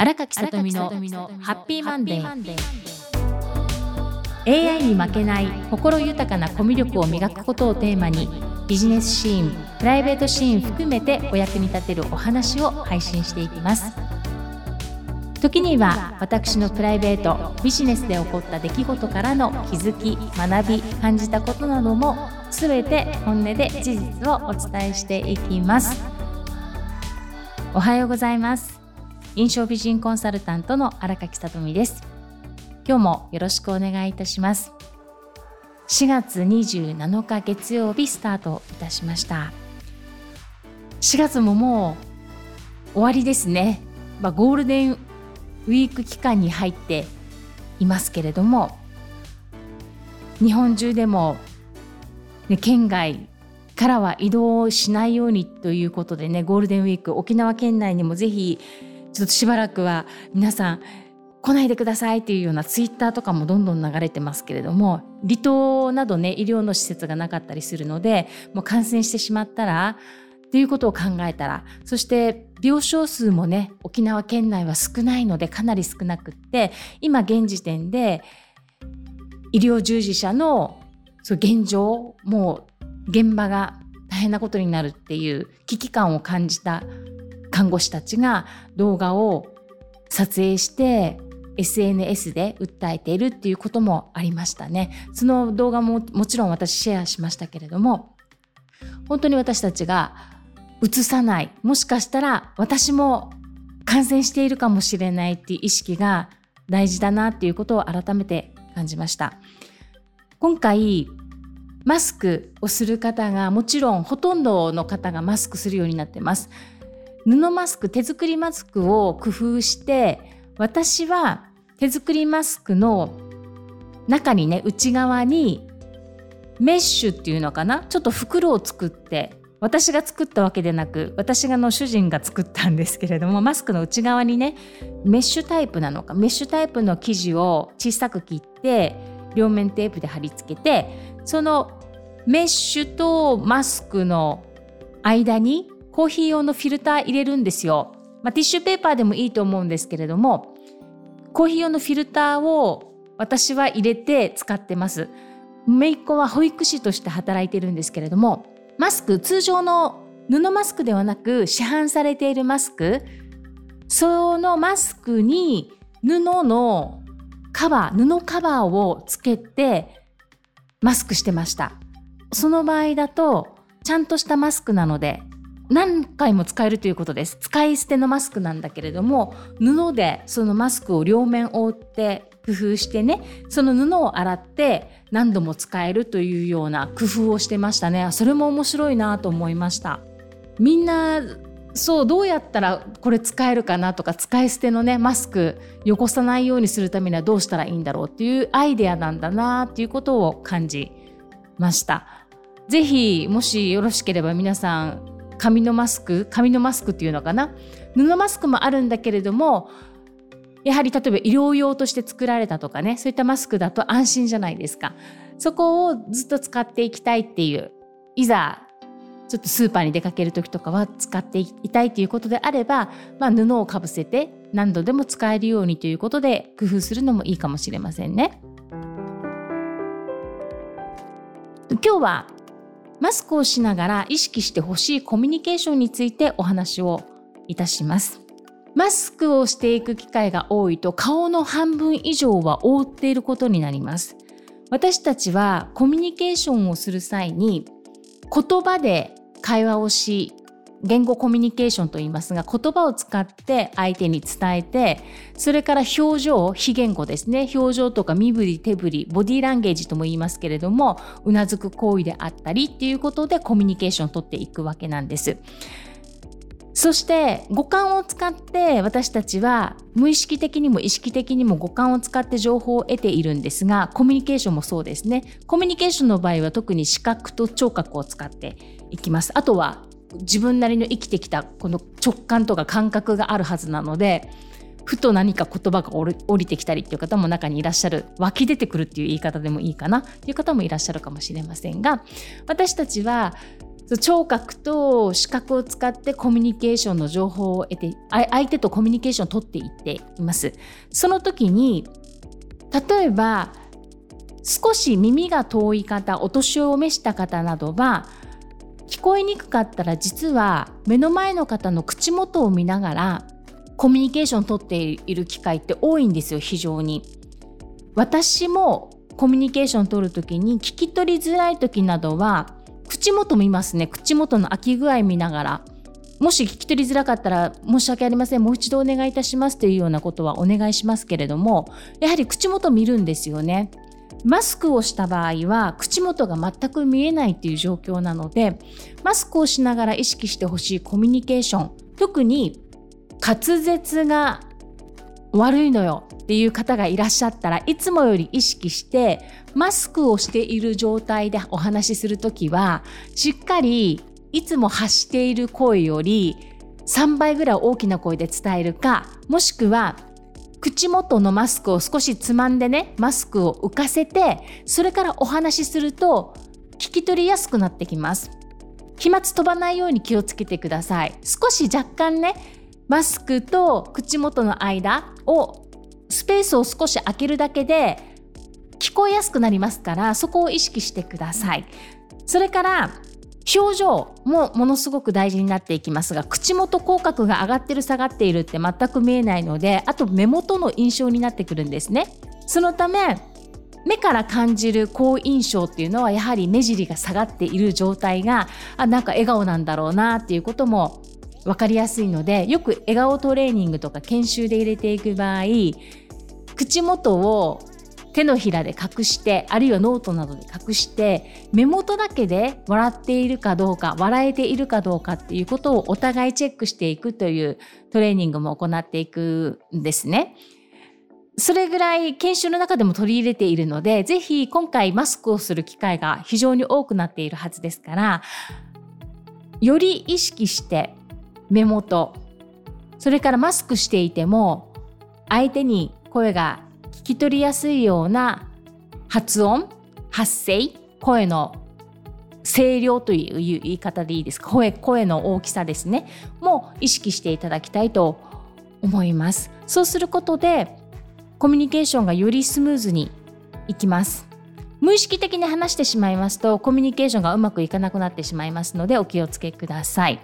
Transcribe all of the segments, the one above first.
荒垣さとみのハッピーマンデー。AI に負けない心豊かなコミュ力を磨くことをテーマにビジネスシーンプライベートシーン含めてお役に立てるお話を配信していきます。時には私のプライベートビジネスで起こった出来事からの気づき学び感じたことなども全て本音で事実をお伝えしていきます。おはようございます印象美人コンサルタントの荒垣さとみです。今日もよろしくお願いいたします。4月27日月曜日スタートいたしました。4月ももう終わりですね、まあ、ゴールデンウィーク期間に入っていますけれども日本中でも、ね、県外からは移動しないようにということでねゴールデンウィーク沖縄県内にもぜひちょっとしばらくは皆さん来ないでくださいっていうようなツイッターとかもどんどん流れてますけれども離島などね医療の施設がなかったりするのでもう感染してしまったらっていうことを考えたらそして病床数もね沖縄県内は少ないのでかなり少なくって今現時点で医療従事者のそう現状もう現場が大変なことになるっていう危機感を感じた看護師たちが動画を撮影して SNS で訴えているっていうこともありましたね。その動画ももちろん私シェアしましたけれども本当に私たちが映さないもしかしたら私も感染しているかもしれないっていう意識が大事だなっていうことを改めて感じました。今回マスクをする方がもちろんほとんどの方がマスクするようになってます。布マスク手作りマスクを工夫して私は手作りマスクの中にね内側にメッシュっていうのかな？ちょっと袋を作って私が作ったわけでなく私がの主人が作ったんですけれどもマスクの内側にねメッシュタイプなのか？メッシュタイプの生地を小さく切って両面テープで貼り付けてそのメッシュとマスクの間にコーヒー用のフィルター入れるんですよ。まあ、ティッシュペーパーでもいいと思うんですけれどもコーヒー用のフィルターを私は入れて使ってます。姪っ子は保育士として働いてるんですけれどもマスク通常の布マスクではなく市販されているマスクそのマスクに布のカバー布カバーをつけてマスクしてましたその場合だとちゃんとしたマスクなので何回も使えるということです。使い捨てのマスクなんだけれども布でそのマスクを両面覆って工夫してねその布を洗って何度も使えるというような工夫をしてましたね。それも面白いなと思いました。みんなそうどうやったらこれ使えるかなとか使い捨てのねマスク汚さないようにするためにはどうしたらいいんだろうっていうアイデアなんだなっていうことを感じました。是非もしよろしければ皆さん紙のマスク紙のマスクっていうのかな？布マスクもあるんだけれどもやはり例えば医療用として作られたとかねそういったマスクだと安心じゃないですかそこをずっと使っていきたいっていういざちょっとスーパーに出かける時とかは使っていたいということであれば、まあ、布をかぶせて何度でも使えるようにということで工夫するのもいいかもしれませんね。今日はマスクをしながら意識してほしいコミュニケーションについてお話をいたします。マスクをしていく機会が多いと顔の半分以上は覆っていることになります。私たちはコミュニケーションをする際に言葉で会話をし言語コミュニケーションと言いますが言葉を使って相手に伝えてそれから表情非言語ですね。表情とか身振り手振りボディーランゲージとも言いますけれどもうなずく行為であったりっていうことでコミュニケーションをとっていくわけなんです。そして五感を使って私たちは無意識的にも意識的にも五感を使って情報を得ているんですがコミュニケーションもそうですね。コミュニケーションの場合は特に視覚と聴覚を使っていきます。あとは自分なりの生きてきたこの直感とか感覚があるはずなのでふと何か言葉が降りてきたりっていう方も中にいらっしゃる。湧き出てくるっていう言い方でもいいかなっていう方もいらっしゃるかもしれませんが私たちは聴覚と視覚を使ってコミュニケーションの情報を得て相手とコミュニケーションを取っていっています。その時に例えば少し耳が遠い方お年を召した方などは聞こえにくかったら実は目の前の方の口元を見ながらコミュニケーションを取っている機会って多いんですよ非常に。私もコミュニケーションを取る時に聞き取りづらい時などは口元見ますね。口元の開き具合見ながら。もし聞き取りづらかったら申し訳ありませんもう一度お願いいたしますというようなことはお願いしますけれどもやはり口元見るんですよね。マスクをした場合は口元が全く見えないっていう状況なのでマスクをしながら意識してほしいコミュニケーション。特に滑舌が悪いのよっていう方がいらっしゃったらいつもより意識してマスクをしている状態でお話しする時はしっかりいつも発している声より3倍ぐらい大きな声で伝えるかもしくは口元のマスクを少しつまんでねマスクを浮かせてそれからお話しすると聞き取りやすくなってきます。飛沫飛ばないように気をつけてください。少し若干ねマスクと口元の間をスペースを少し空けるだけで聞こえやすくなりますからそこを意識してください。それから表情もものすごく大事になっていきますが口元口角が上がってる下がっているって全く見えないのであと目元の印象になってくるんですね。そのため目から感じる好印象っていうのはやはり目尻が下がっている状態があなんか笑顔なんだろうなっていうことも分かりやすいのでよく笑顔トレーニングとか研修で入れていく場合口元を手のひらで隠してあるいはノートなどで隠して目元だけで笑っているかどうか笑えているかどうかっていうことをお互いチェックしていくというトレーニングも行っていくんですね。それぐらい研修の中でも取り入れているので、ぜひ今回マスクをする機会が非常に多くなっているはずですから、より意識して目元、それからマスクしていても相手に声がき取りやすいような発音、発声、声の声量という言い方でいいですか？声声の大きさですね。も意識していただきたいと思います。そうすることでコミュニケーションがよりスムーズにいきます。無意識的に話してしまいますとコミュニケーションがうまくいかなくなってしまいますのでお気をつけください。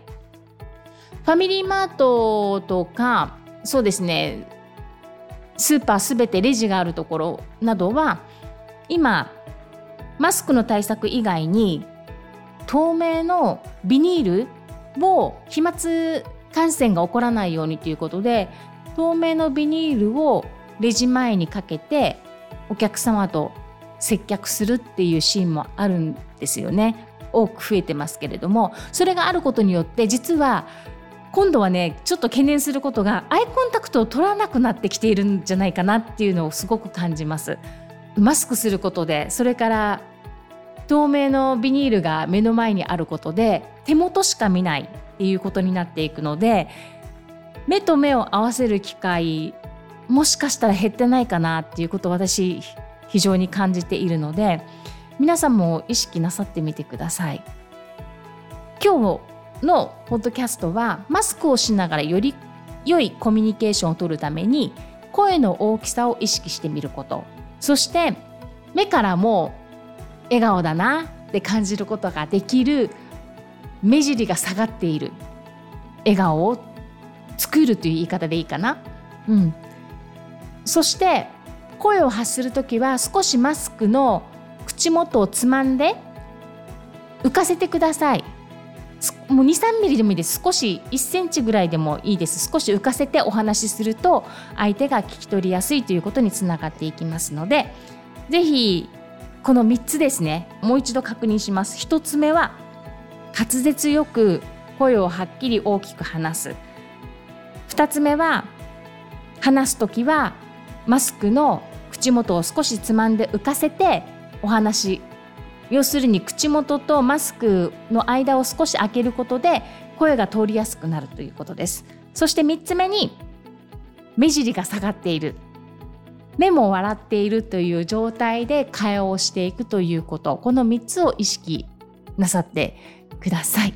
ファミリーマートとかそうですね。スーパーすべてレジがあるところなどは今マスクの対策以外に透明のビニールを飛沫感染が起こらないようにということで透明のビニールをレジ前にかけてお客様と接客するっていうシーンもあるんですよね。多く増えてますけれどもそれがあることによって実は今度はねちょっと懸念することがアイコンタクトを取らなくなってきているんじゃないかなっていうのをすごく感じます。マスクすることでそれから透明のビニールが目の前にあることで手元しか見ないっていうことになっていくので目と目を合わせる機会もしかしたら減ってないかなっていうことを私非常に感じているので皆さんも意識なさってみてください。今日のポッドキャストはマスクをしながらより良いコミュニケーションを取るために声の大きさを意識してみることそして目からも笑顔だなって感じることができる目尻が下がっている笑顔を作るという言い方でいいかな。うん、そして声を発する時は少しマスクの口元をつまんで浮かせてください。もう23ミリでもいいです。少し1センチぐらいでもいいです。少し浮かせてお話しすると相手が聞き取りやすいということにつながっていきますので是非この3つですね。もう一度確認します。1つ目は滑舌よく声をはっきり大きく話す。2つ目は話す時はマスクの口元を少しつまんで浮かせてお話要するに口元とマスクの間を少し開けることで声が通りやすくなるということです。そして3つ目に目尻が下がっている。目も笑っているという状態で会話をしていくということ。この3つを意識なさってください。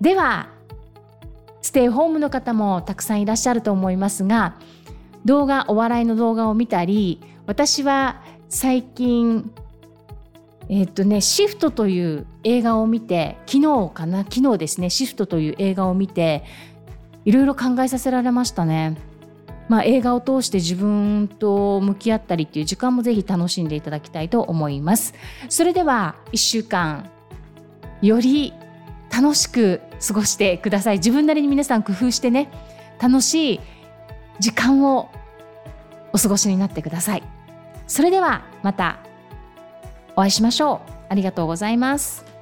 ではステイホームの方もたくさんいらっしゃると思いますが動画お笑いの動画を見たり私は最近えっとねシフトという映画を見て昨日かな？昨日ですねシフトという映画を見ていろいろ考えさせられましたね。まあ、映画を通して自分と向き合ったりっていう時間もぜひ楽しんでいただきたいと思います。それでは1週間より楽しく過ごしてください。自分なりに皆さん工夫してね楽しい時間をお過ごしになってください。それではまたお会いしましょう。ありがとうございます。